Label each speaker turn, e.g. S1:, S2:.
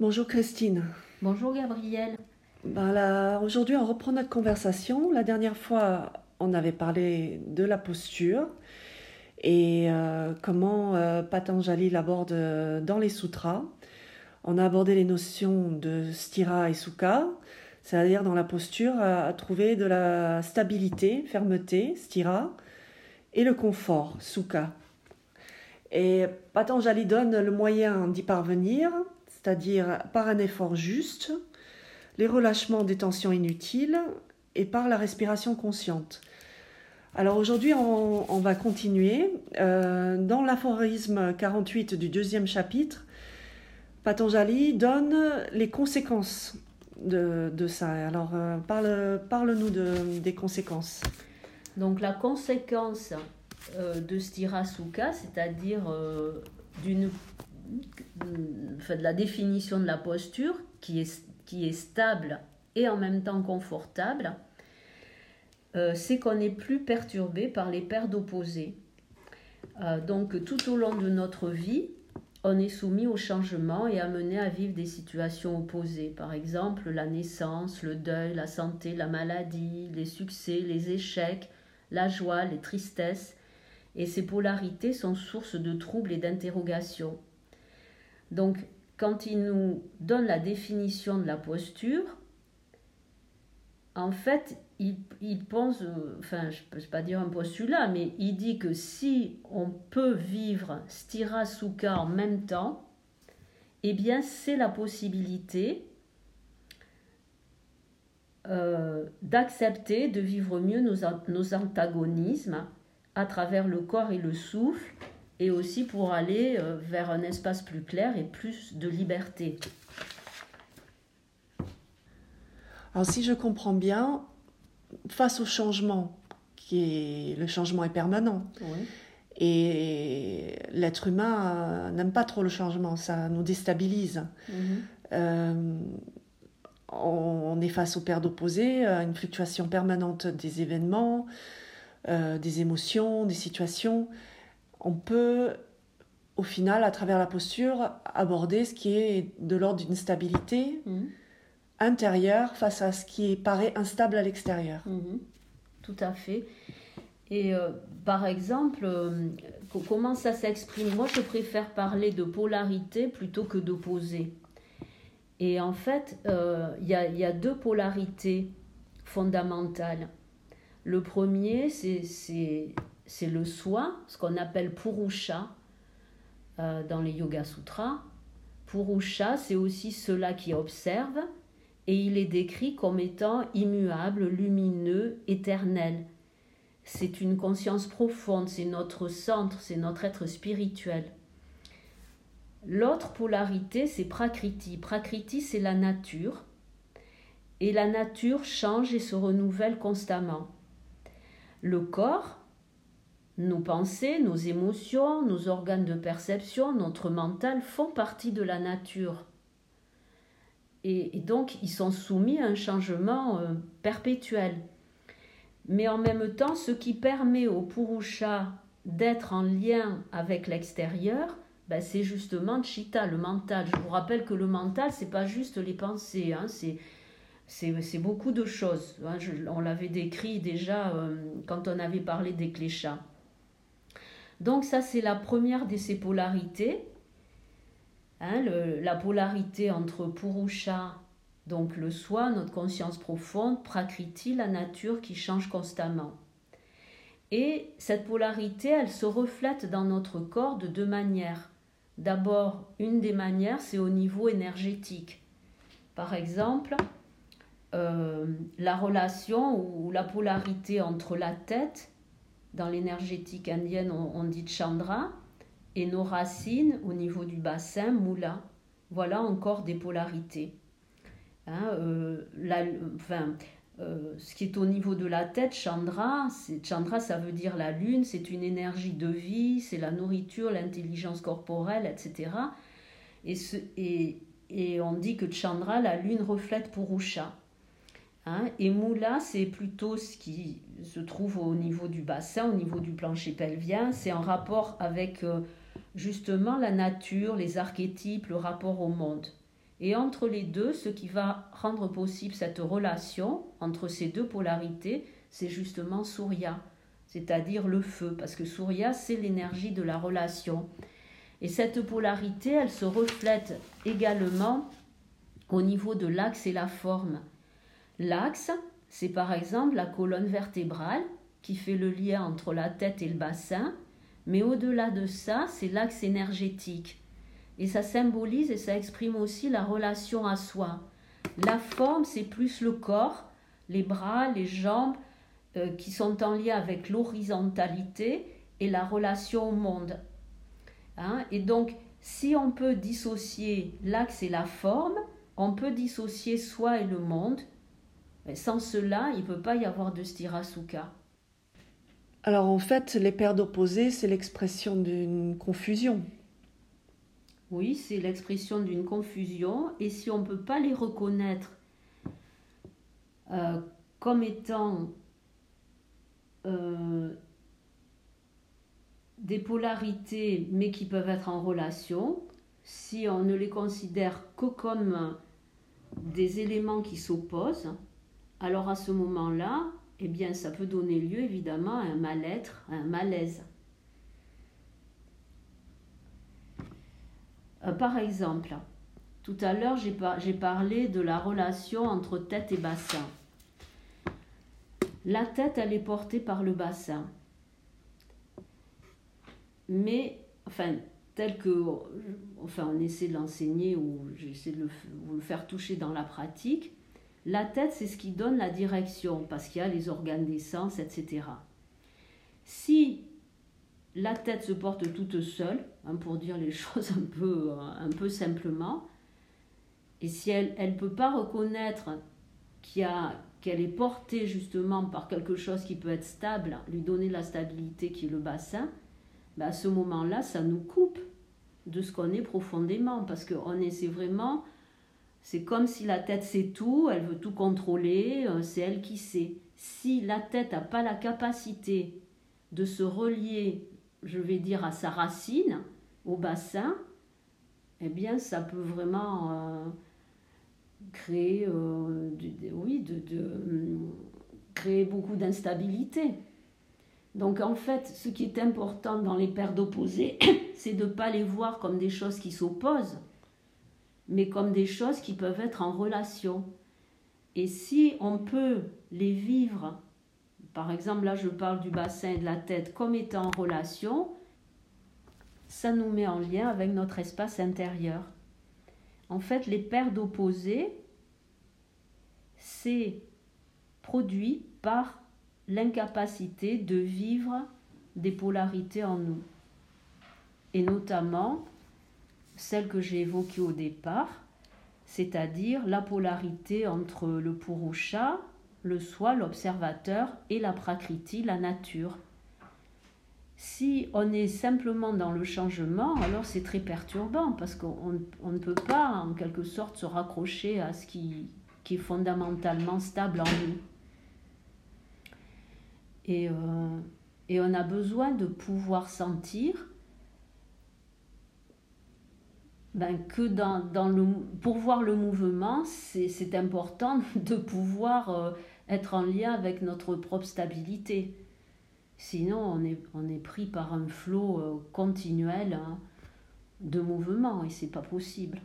S1: Bonjour Christine.
S2: Bonjour Gabrielle.
S1: Ben Aujourd'hui, on reprend notre conversation. La dernière fois, on avait parlé de la posture et euh, comment euh, Patanjali l'aborde dans les sutras. On a abordé les notions de stira et sukha, c'est-à-dire dans la posture à, trouver de la stabilité, fermeté, stira, et le confort, sukha. Et Patanjali donne le moyen d'y parvenir, c'est-à-dire par un effort juste, les relâchements des tensions inutiles et par la respiration consciente. Alors aujourd'hui, on, va continuer. Euh, dans l'aphorisme 48 du deuxième chapitre, Patanjali donne les conséquences de, ça. Alors euh, parle, parle-nous des conséquences.
S2: Donc la conséquence euh, de Stirasuka, c'est-à-dire d'une, de la définition de la posture qui est, stable et en même temps confortable, euh, c'est qu'on n'est plus perturbé par les paires d'opposés. Euh, donc tout au long de notre vie, on est soumis au changement et amené à vivre des situations opposées. Par exemple, la naissance, le deuil, la santé, la maladie, les succès, les échecs, la joie, les tristesses. Et ces polarités sont source de troubles et d'interrogations. Donc, quand il nous donne la définition de la posture, en fait, il, pense, euh, enfin, je ne peux pas dire un postulat, mais il dit que si on peut vivre stira sukha en même temps, eh bien, c'est la possibilité euh, d'accepter de vivre mieux nos antagonismes à travers le corps et le souffle, et aussi pour aller euh, vers un espace plus clair et plus de liberté.
S1: Alors si je comprends bien, face au changement, qui est le changement est permanent. Et l'être humain euh, n'aime pas trop le changement, ça nous déstabilise. Mhm. Euh, on, est face aux paires d'opposés, à une fluctuation permanente des événements, euh, des émotions, des situations. On peut, au final, à travers la posture, aborder ce qui est de l'ordre d'une stabilité. Mhm intérieur face à ce qui paraît instable à l'extérieur.
S2: Mhm. tout à fait. Et euh, par exemple, euh, comment ça s'exprime? Moi, je préfère parler de polarité plutôt que d'opposé. Et en fait, euh, il y, a, deux polarités fondamentales. Le premier, c'est le soi, ce qu'on appelle Purusha dans les Yoga Sutras. Purusha, c'est aussi cela qui observe, et il est décrit comme étant immuable, lumineux, éternel. C'est une conscience profonde, c'est notre centre, c'est notre être spirituel. L'autre polarité, c'est Prakriti. Prakriti, c'est la nature. Et la nature change et se renouvelle constamment. Le corps, nos pensées, nos émotions, nos organes de perception, notre mental font partie de la nature. Et, donc, ils sont soumis à un changement euh, perpétuel. Mais en même temps, ce qui permet au Purusha d'être en lien avec l'extérieur, ben, c'est justement Chitta, le mental. Je vous rappelle que le mental, c'est pas juste les pensées, hein, c'est beaucoup de choses. Hein. on l'avait décrit déjà euh, quand on avait parlé des cléchats. Donc ça, c'est la première de ces polarités. Hein, la polarité entre Purusha, donc le soi, notre conscience profonde, Prakriti, la nature qui change constamment. Et cette polarité, elle se reflète dans notre corps de deux manières. D'abord, une des manières, c'est au niveau énergétique. Par exemple, euh, la relation ou la polarité entre la tête, dans l'énergétique indienne, on, dit Chandra, et nos racines au niveau du bassin, moula. Voilà encore des polarités. Hein, euh, enfin, euh, ce qui est au niveau de la tête, Chandra, Chandra ça veut dire la lune, c'est une énergie de vie, c'est la nourriture, l'intelligence corporelle, etc. Et, et, on dit que Chandra, la lune reflète Purusha. Hein, et Moula, c'est plutôt ce qui se trouve au niveau du bassin, au niveau du plancher pelvien. C'est en rapport avec euh, justement la nature, les archétypes, le rapport au monde. Et entre les deux, ce qui va rendre possible cette relation entre ces deux polarités, c'est justement Surya, c'est-à-dire le feu, parce que Surya, c'est l'énergie de la relation. Et cette polarité, elle se reflète également au niveau de l'axe et la forme. L'axe, c'est par exemple la colonne vertébrale qui fait le lien entre la tête et le bassin, mais au-delà de ça, c'est l'axe énergétique. Et ça symbolise et ça exprime aussi la relation à soi. La forme, c'est plus le corps, les bras, les jambes, euh, qui sont en lien avec l'horizontalité et la relation au monde. Hein. Et donc, si on peut dissocier l'axe et la forme, on peut dissocier soi et le monde. Mais sans cela, il ne peut pas y avoir de stirasuka.
S1: Alors en fait, les paires d'opposés, c'est l'expression d'une confusion.
S2: Oui, c'est l'expression d'une confusion. Et si on ne peut pas les reconnaître euh, comme étant euh, des polarités, mais qui peuvent être en relation, si on ne les considère que comme des éléments qui s'opposent, alors à ce moment-là, eh bien, ça peut donner lieu évidemment à un mal-être, à un malaise. Euh, par exemple, tout à l'heure, j'ai parlé de la relation entre tête et bassin. La tête, elle est portée par le bassin. Mais, enfin, tel que, enfin, on essaie de l'enseigner ou j'essaie de le, le faire toucher dans la pratique, la tête, c'est ce qui donne la direction, parce qu'il y a les organes d'essence, etc. Si la tête se porte toute seule, hein, pour dire les choses un peu, un peu simplement, et si elle ne peut pas reconnaître qu'elle est portée justement par quelque chose qui peut être stable, lui donner la stabilité qui est le bassin, ben à ce moment-là, ça nous coupe de ce qu'on est profondément, parce qu'on essaie vraiment c'est comme si la tête sait tout, elle veut tout contrôler, euh, c'est elle qui sait. Si la tête n'a pas la capacité de se relier, je vais dire, à sa racine, au bassin, eh bien, ça peut vraiment euh, créer, euh, de, créer beaucoup d'instabilité. Donc, en fait, ce qui est important dans les paires d'opposés, c'est de ne pas les voir comme des choses qui s'opposent, mais comme des choses qui peuvent être en relation. Et si on peut les vivre, par exemple là je parle du bassin et de la tête comme étant en relation, ça nous met en lien avec notre espace intérieur. En fait, les paires d'opposés, c'est produit par l'incapacité de vivre des polarités en nous. Et notamment celle que j'ai évoquée au départ, c'est-à-dire la polarité entre le purusha, le soi, l'observateur, et la prakriti, la nature. Si on est simplement dans le changement, alors c'est très perturbant parce qu'on ne peut pas en quelque sorte se raccrocher à ce qui, est fondamentalement stable en nous. Euh, et on a besoin de pouvoir sentir ben, que dans, dans, le, pour voir le mouvement, c'est important de pouvoir euh, être en lien avec notre propre stabilité. Sinon, on est, on est pris par un flot euh, continuel hein, de mouvement et c'est pas possible.